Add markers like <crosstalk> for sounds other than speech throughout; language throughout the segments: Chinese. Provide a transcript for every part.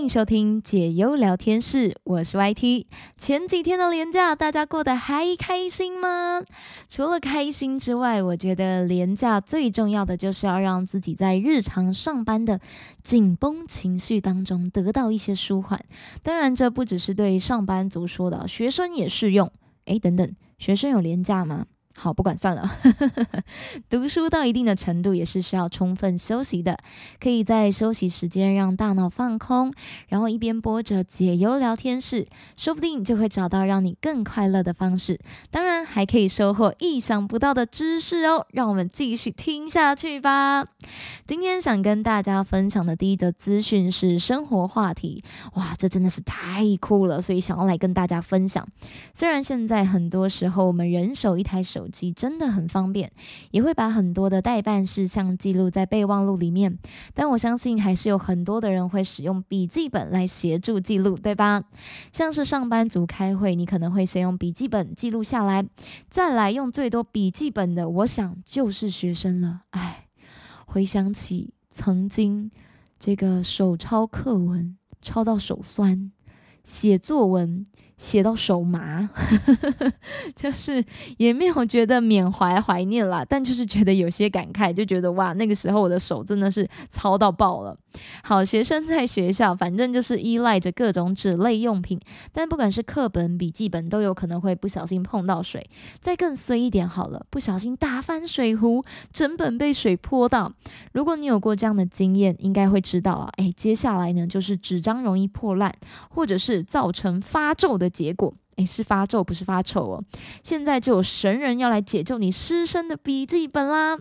欢迎收听解忧聊天室，我是 YT。前几天的廉价，大家过得还开心吗？除了开心之外，我觉得廉价最重要的就是要让自己在日常上班的紧绷情绪当中得到一些舒缓。当然，这不只是对上班族说的，学生也适用。诶，等等，学生有廉价吗？好，不管算了。<laughs> 读书到一定的程度也是需要充分休息的，可以在休息时间让大脑放空，然后一边播着解忧聊天室，说不定就会找到让你更快乐的方式。当然，还可以收获意想不到的知识哦。让我们继续听下去吧。今天想跟大家分享的第一则资讯是生活话题，哇，这真的是太酷了，所以想要来跟大家分享。虽然现在很多时候我们人手一台手手机真的很方便，也会把很多的代办事项记录在备忘录里面。但我相信还是有很多的人会使用笔记本来协助记录，对吧？像是上班族开会，你可能会先用笔记本记录下来，再来用最多笔记本的，我想就是学生了。唉，回想起曾经这个手抄课文，抄到手酸；写作文。写到手麻，<laughs> 就是也没有觉得缅怀怀念啦，但就是觉得有些感慨，就觉得哇，那个时候我的手真的是糙到爆了。好学生在学校，反正就是依赖着各种纸类用品，但不管是课本、笔记本，都有可能会不小心碰到水。再更衰一点好了，不小心打翻水壶，整本被水泼到。如果你有过这样的经验，应该会知道啊，哎，接下来呢就是纸张容易破烂，或者是造成发皱的。结果，诶，是发皱，不是发臭哦。现在就有神人要来解救你师生的笔记本啦。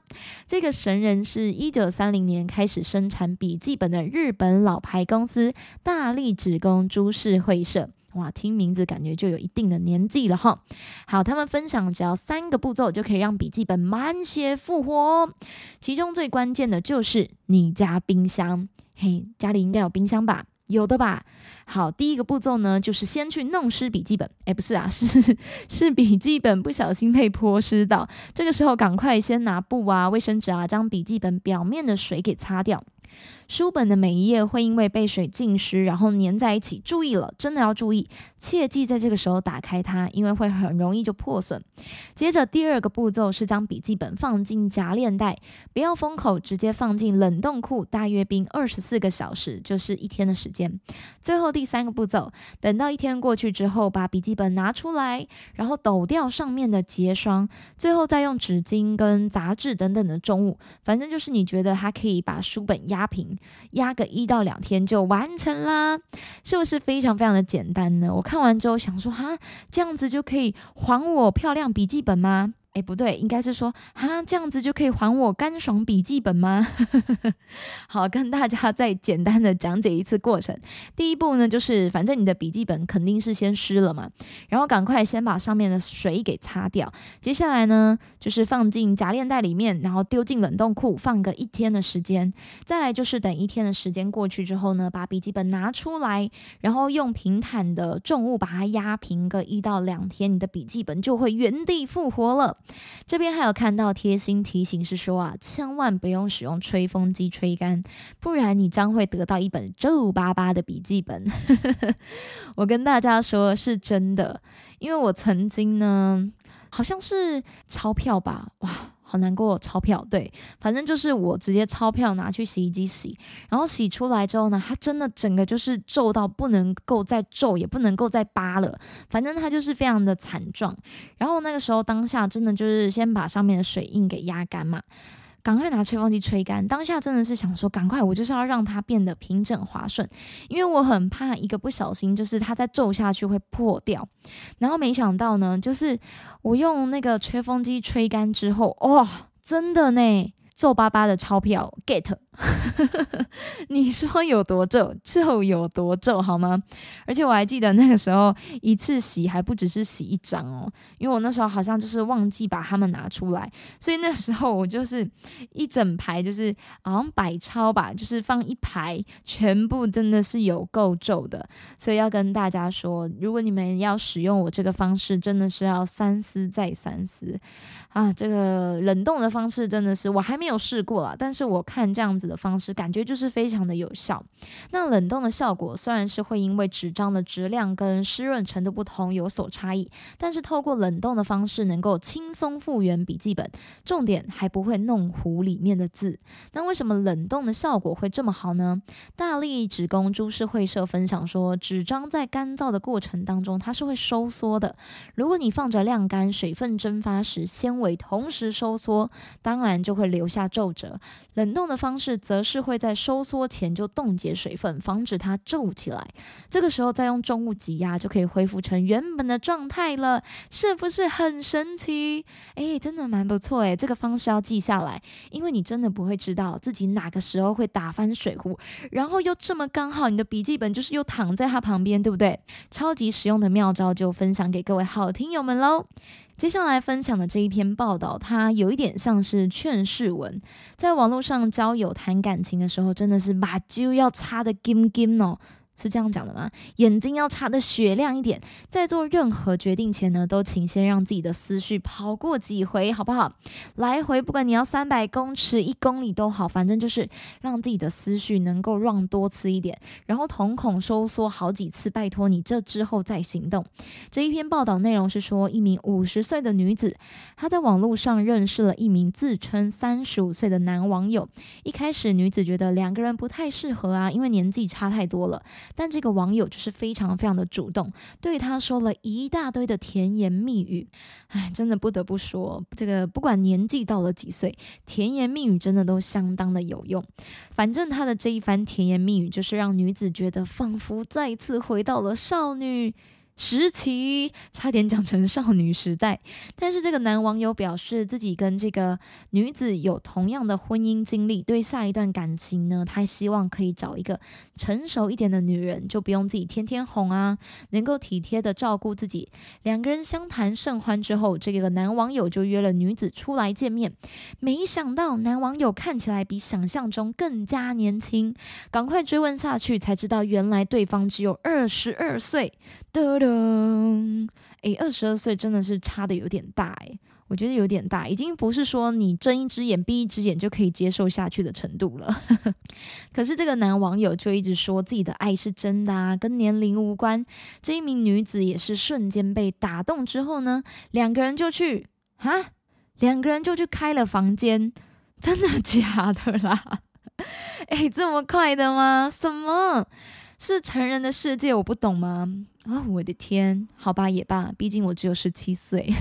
这个神人是一九三零年开始生产笔记本的日本老牌公司大力纸工株式会社。哇，听名字感觉就有一定的年纪了哈。好，他们分享只要三个步骤就可以让笔记本满血复活。其中最关键的就是你家冰箱。嘿，家里应该有冰箱吧？有的吧。好，第一个步骤呢，就是先去弄湿笔记本。哎，不是啊，<laughs> 是是笔记本不小心被泼湿到，这个时候赶快先拿布啊、卫生纸啊，将笔记本表面的水给擦掉。书本的每一页会因为被水浸湿，然后粘在一起。注意了，真的要注意，切记在这个时候打开它，因为会很容易就破损。接着第二个步骤是将笔记本放进夹链袋，不要封口，直接放进冷冻库，大约冰二十四个小时，就是一天的时间。最后第三个步骤，等到一天过去之后，把笔记本拿出来，然后抖掉上面的结霜，最后再用纸巾跟杂志等等的重物，反正就是你觉得它可以把书本压压平。压个一到两天就完成啦，是不是非常非常的简单呢？我看完之后想说，哈，这样子就可以还我漂亮笔记本吗？哎，不对，应该是说，哈，这样子就可以还我干爽笔记本吗？<laughs> 好，跟大家再简单的讲解一次过程。第一步呢，就是反正你的笔记本肯定是先湿了嘛，然后赶快先把上面的水给擦掉。接下来呢，就是放进夹链袋里面，然后丢进冷冻库放个一天的时间。再来就是等一天的时间过去之后呢，把笔记本拿出来，然后用平坦的重物把它压平个一到两天，你的笔记本就会原地复活了。这边还有看到贴心提醒是说啊，千万不用使用吹风机吹干，不然你将会得到一本皱巴巴的笔记本。<laughs> 我跟大家说是真的，因为我曾经呢，好像是钞票吧，哇。好难过，钞票对，反正就是我直接钞票拿去洗衣机洗，然后洗出来之后呢，它真的整个就是皱到不能够再皱，也不能够再扒了，反正它就是非常的惨状。然后那个时候当下真的就是先把上面的水印给压干嘛。赶快拿吹风机吹干！当下真的是想说，赶快，我就是要让它变得平整滑顺，因为我很怕一个不小心，就是它再皱下去会破掉。然后没想到呢，就是我用那个吹风机吹干之后，哇，真的呢。皱巴巴的钞票，get，<laughs> 你说有多皱就有多皱好吗？而且我还记得那个时候一次洗还不只是洗一张哦，因为我那时候好像就是忘记把它们拿出来，所以那时候我就是一整排就是好像百钞吧，就是放一排，全部真的是有够皱的。所以要跟大家说，如果你们要使用我这个方式，真的是要三思再三思啊！这个冷冻的方式真的是我还没有。试过了，但是我看这样子的方式，感觉就是非常的有效。那冷冻的效果虽然是会因为纸张的质量跟湿润程度不同有所差异，但是透过冷冻的方式能够轻松复原笔记本，重点还不会弄糊里面的字。那为什么冷冻的效果会这么好呢？大力纸工株式会社分享说，纸张在干燥的过程当中，它是会收缩的。如果你放着晾干，水分蒸发时，纤维同时收缩，当然就会留下皱褶。冷冻的方式则是会在收缩前就冻结水分，防止它皱起来。这个时候再用重物挤压，就可以恢复成原本的状态了，是不是很神奇？诶，真的蛮不错诶，这个方式要记下来，因为你真的不会知道自己哪个时候会打翻水壶，然后又这么刚好，你的笔记本就是又躺在它旁边，对不对？超级实用的妙招就分享给各位好听友们喽。接下来分享的这一篇报道，它有一点像是劝世文，在网络上交友谈感情的时候，真的是把揪要擦的金金哦。是这样讲的吗？眼睛要擦的雪亮一点，在做任何决定前呢，都请先让自己的思绪跑过几回，好不好？来回不管你要三百公尺、一公里都好，反正就是让自己的思绪能够让多次一点，然后瞳孔收缩好几次，拜托你这之后再行动。这一篇报道内容是说，一名五十岁的女子，她在网络上认识了一名自称三十五岁的男网友。一开始，女子觉得两个人不太适合啊，因为年纪差太多了。但这个网友就是非常非常的主动，对他说了一大堆的甜言蜜语。哎，真的不得不说，这个不管年纪到了几岁，甜言蜜语真的都相当的有用。反正他的这一番甜言蜜语，就是让女子觉得仿佛再次回到了少女。时期差点讲成少女时代，但是这个男网友表示自己跟这个女子有同样的婚姻经历，对下一段感情呢，他希望可以找一个成熟一点的女人，就不用自己天天哄啊，能够体贴的照顾自己。两个人相谈甚欢之后，这个男网友就约了女子出来见面，没想到男网友看起来比想象中更加年轻，赶快追问下去才知道，原来对方只有二十二岁。的嗯，诶，二十二岁真的是差的有点大诶，我觉得有点大，已经不是说你睁一只眼闭一只眼就可以接受下去的程度了。<laughs> 可是这个男网友就一直说自己的爱是真的啊，跟年龄无关。这一名女子也是瞬间被打动之后呢，两个人就去啊，两个人就去开了房间，真的 <laughs> 假的啦？诶，<laughs> 这么快的吗？什么？是成人的世界，我不懂吗？啊，我的天，好吧，也罢，毕竟我只有十七岁。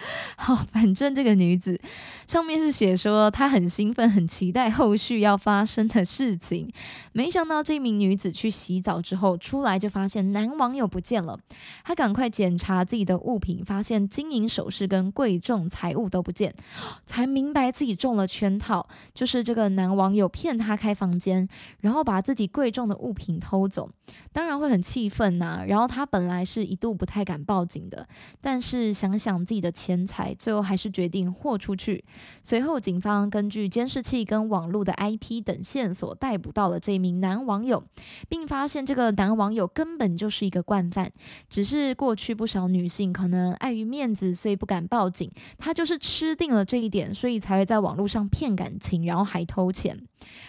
<laughs> 好，反正这个女子上面是写说她很兴奋，很期待后续要发生的事情。没想到这名女子去洗澡之后出来，就发现男网友不见了。她赶快检查自己的物品，发现金银首饰跟贵重财物都不见，才明白自己中了圈套。就是这个男网友骗她开房间，然后把自己贵重的物品偷走，当然会很气愤呐。然后她本来是一度不太敢报警的，但是想想自己的钱。钱财最后还是决定豁出去。随后，警方根据监视器跟网络的 IP 等线索，逮捕到了这名男网友，并发现这个男网友根本就是一个惯犯。只是过去不少女性可能碍于面子，所以不敢报警。他就是吃定了这一点，所以才会在网络上骗感情，然后还偷钱。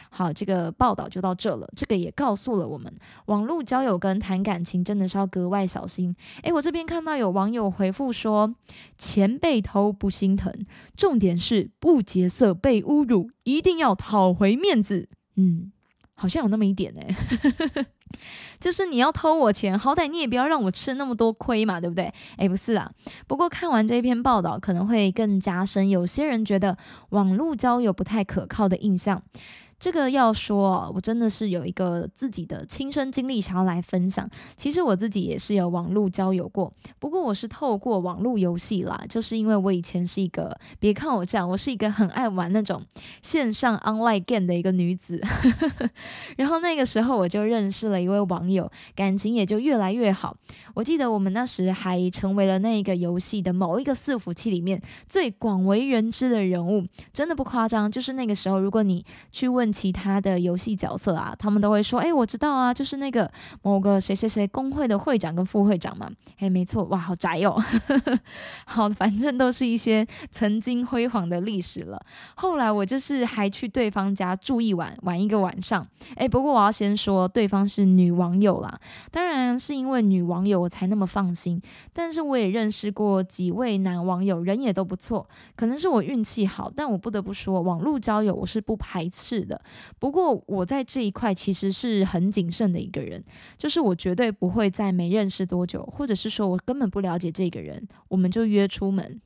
好，这个报道就到这了。这个也告诉了我们，网络交友跟谈感情真的是要格外小心。诶，我这边看到有网友回复说，钱被偷不心疼，重点是不劫色被侮辱，一定要讨回面子。嗯，好像有那么一点诶，<laughs> 就是你要偷我钱，好歹你也不要让我吃那么多亏嘛，对不对？诶，不是啊。不过看完这篇报道，可能会更加深有些人觉得网络交友不太可靠的印象。这个要说，我真的是有一个自己的亲身经历想要来分享。其实我自己也是有网络交友过，不过我是透过网络游戏啦，就是因为我以前是一个，别看我这样，我是一个很爱玩那种线上 online game 的一个女子。<laughs> 然后那个时候我就认识了一位网友，感情也就越来越好。我记得我们那时还成为了那个游戏的某一个伺服器里面最广为人知的人物，真的不夸张。就是那个时候，如果你去问。其他的游戏角色啊，他们都会说：“哎，我知道啊，就是那个某个谁谁谁工会的会长跟副会长嘛。”哎，没错，哇，好宅哦。<laughs> 好，反正都是一些曾经辉煌的历史了。后来我就是还去对方家住一晚，玩一个晚上。哎，不过我要先说，对方是女网友啦，当然是因为女网友我才那么放心。但是我也认识过几位男网友，人也都不错，可能是我运气好。但我不得不说，网络交友我是不排斥的。不过我在这一块其实是很谨慎的一个人，就是我绝对不会在没认识多久，或者是说我根本不了解这个人，我们就约出门。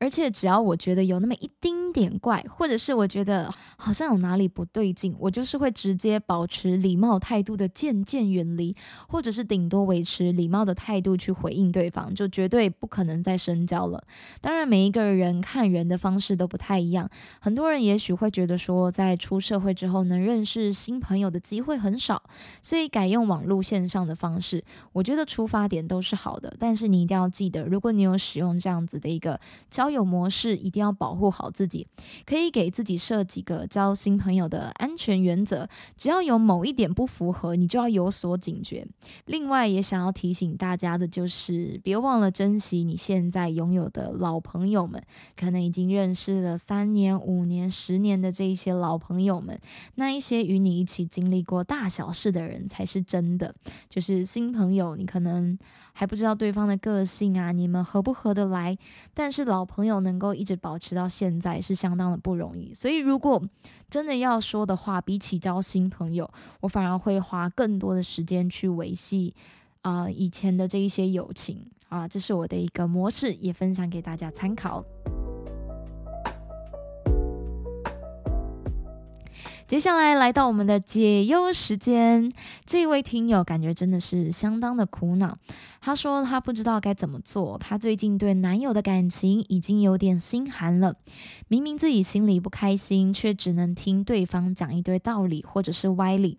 而且只要我觉得有那么一丁点怪，或者是我觉得好像有哪里不对劲，我就是会直接保持礼貌态度的渐渐远离，或者是顶多维持礼貌的态度去回应对方，就绝对不可能再深交了。当然，每一个人看人的方式都不太一样，很多人也许会觉得说，在出社会之后能认识新朋友的机会很少，所以改用网络线上的方式。我觉得出发点都是好的，但是你一定要记得，如果你有使用这样子的一个交有模式一定要保护好自己，可以给自己设几个交新朋友的安全原则，只要有某一点不符合，你就要有所警觉。另外，也想要提醒大家的就是，别忘了珍惜你现在拥有的老朋友们，可能已经认识了三年、五年、十年的这一些老朋友们，那一些与你一起经历过大小事的人才是真的。就是新朋友，你可能。还不知道对方的个性啊，你们合不合得来？但是老朋友能够一直保持到现在是相当的不容易。所以如果真的要说的话，比起交新朋友，我反而会花更多的时间去维系啊以前的这一些友情啊，这是我的一个模式，也分享给大家参考。接下来来到我们的解忧时间，这位听友感觉真的是相当的苦恼。他说他不知道该怎么做，他最近对男友的感情已经有点心寒了。明明自己心里不开心，却只能听对方讲一堆道理或者是歪理。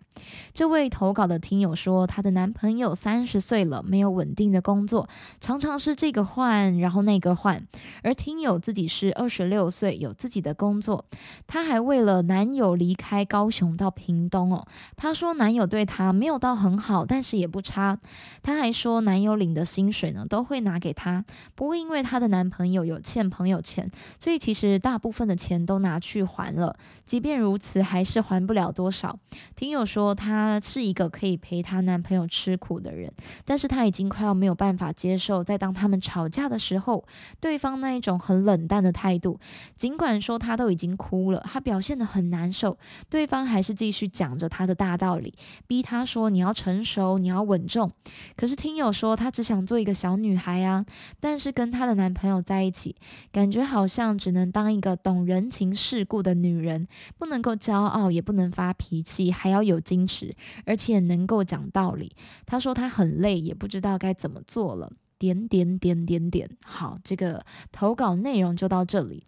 这位投稿的听友说，她的男朋友三十岁了，没有稳定的工作，常常是这个换，然后那个换。而听友自己是二十六岁，有自己的工作，她还为了男友离开高雄到屏东哦。她说男友对她没有到很好，但是也不差。她还说男友。领的薪水呢，都会拿给她。不过因为她的男朋友有欠朋友钱，所以其实大部分的钱都拿去还了。即便如此，还是还不了多少。听友说，她是一个可以陪她男朋友吃苦的人，但是她已经快要没有办法接受，在当他们吵架的时候，对方那一种很冷淡的态度。尽管说她都已经哭了，她表现得很难受，对方还是继续讲着他的大道理，逼他说你要成熟，你要稳重。可是听友说。她只想做一个小女孩啊，但是跟她的男朋友在一起，感觉好像只能当一个懂人情世故的女人，不能够骄傲，也不能发脾气，还要有矜持，而且能够讲道理。她说她很累，也不知道该怎么做了。点点点点点，好，这个投稿内容就到这里。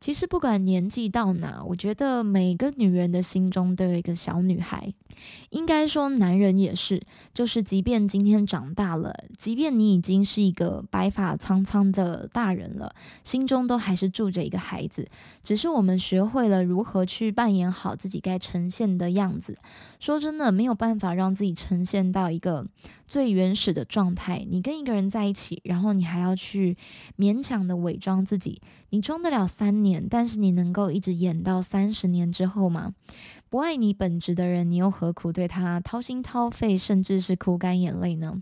其实不管年纪到哪，我觉得每个女人的心中都有一个小女孩。应该说，男人也是，就是即便今天长大了，即便你已经是一个白发苍苍的大人了，心中都还是住着一个孩子。只是我们学会了如何去扮演好自己该呈现的样子。说真的，没有办法让自己呈现到一个最原始的状态。你跟一个人在一起，然后你还要去勉强的伪装自己。你装得了三年，但是你能够一直演到三十年之后吗？不爱你本质的人，你又何苦对他掏心掏肺，甚至是哭干眼泪呢？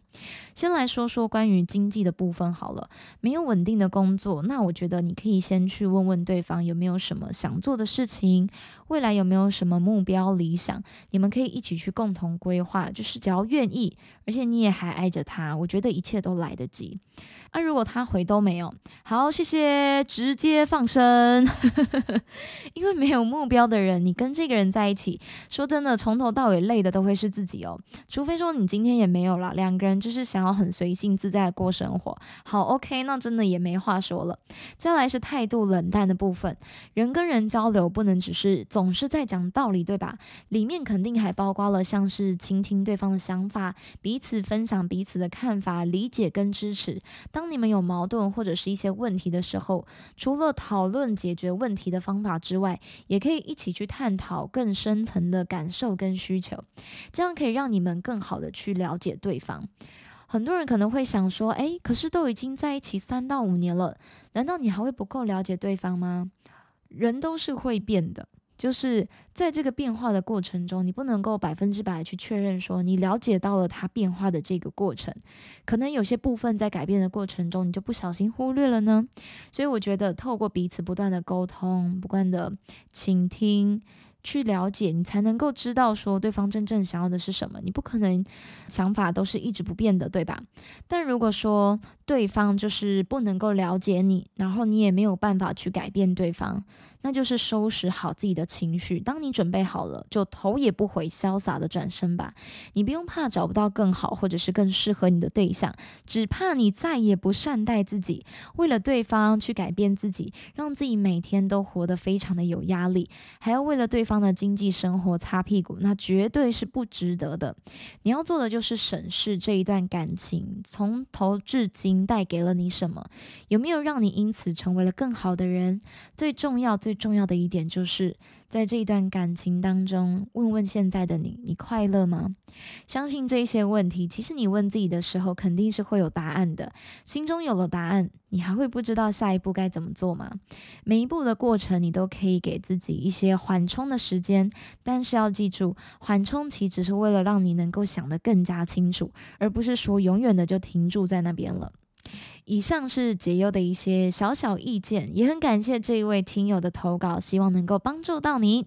先来说说关于经济的部分好了。没有稳定的工作，那我觉得你可以先去问问对方有没有什么想做的事情，未来有没有什么目标理想，你们可以一起去共同规划。就是只要愿意，而且你也还爱着他，我觉得一切都来得及。那如果他回都没有，好，谢谢，直接放生。<laughs> 因为没有目标的人，你跟这个人在一起，说真的，从头到尾累的都会是自己哦。除非说你今天也没有了，两个人就是想要很随性自在过生活。好，OK，那真的也没话说了。再来是态度冷淡的部分，人跟人交流不能只是总是在讲道理，对吧？里面肯定还包括了像是倾听对方的想法，彼彼此分享彼此的看法、理解跟支持。当你们有矛盾或者是一些问题的时候，除了讨论解决问题的方法之外，也可以一起去探讨更深层的感受跟需求，这样可以让你们更好的去了解对方。很多人可能会想说：“诶，可是都已经在一起三到五年了，难道你还会不够了解对方吗？”人都是会变的。就是在这个变化的过程中，你不能够百分之百去确认说你了解到了它变化的这个过程，可能有些部分在改变的过程中，你就不小心忽略了呢。所以我觉得透过彼此不断的沟通，不断的倾听。去了解你，才能够知道说对方真正想要的是什么。你不可能想法都是一直不变的，对吧？但如果说对方就是不能够了解你，然后你也没有办法去改变对方，那就是收拾好自己的情绪。当你准备好了，就头也不回，潇洒的转身吧。你不用怕找不到更好或者是更适合你的对象，只怕你再也不善待自己，为了对方去改变自己，让自己每天都活得非常的有压力，还要为了对方。的经济生活擦屁股，那绝对是不值得的。你要做的就是审视这一段感情从头至今带给了你什么，有没有让你因此成为了更好的人？最重要、最重要的一点就是。在这一段感情当中，问问现在的你，你快乐吗？相信这些问题，其实你问自己的时候，肯定是会有答案的。心中有了答案，你还会不知道下一步该怎么做吗？每一步的过程，你都可以给自己一些缓冲的时间，但是要记住，缓冲期只是为了让你能够想得更加清楚，而不是说永远的就停住在那边了。以上是解忧的一些小小意见，也很感谢这一位听友的投稿，希望能够帮助到您。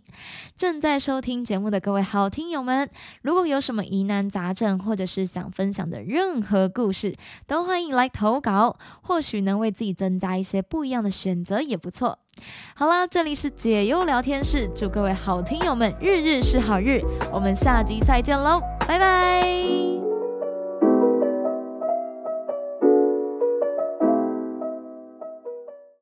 正在收听节目的各位好听友们，如果有什么疑难杂症，或者是想分享的任何故事，都欢迎来投稿，或许能为自己增加一些不一样的选择，也不错。好啦，这里是解忧聊天室，祝各位好听友们日日是好日，我们下集再见喽，拜拜。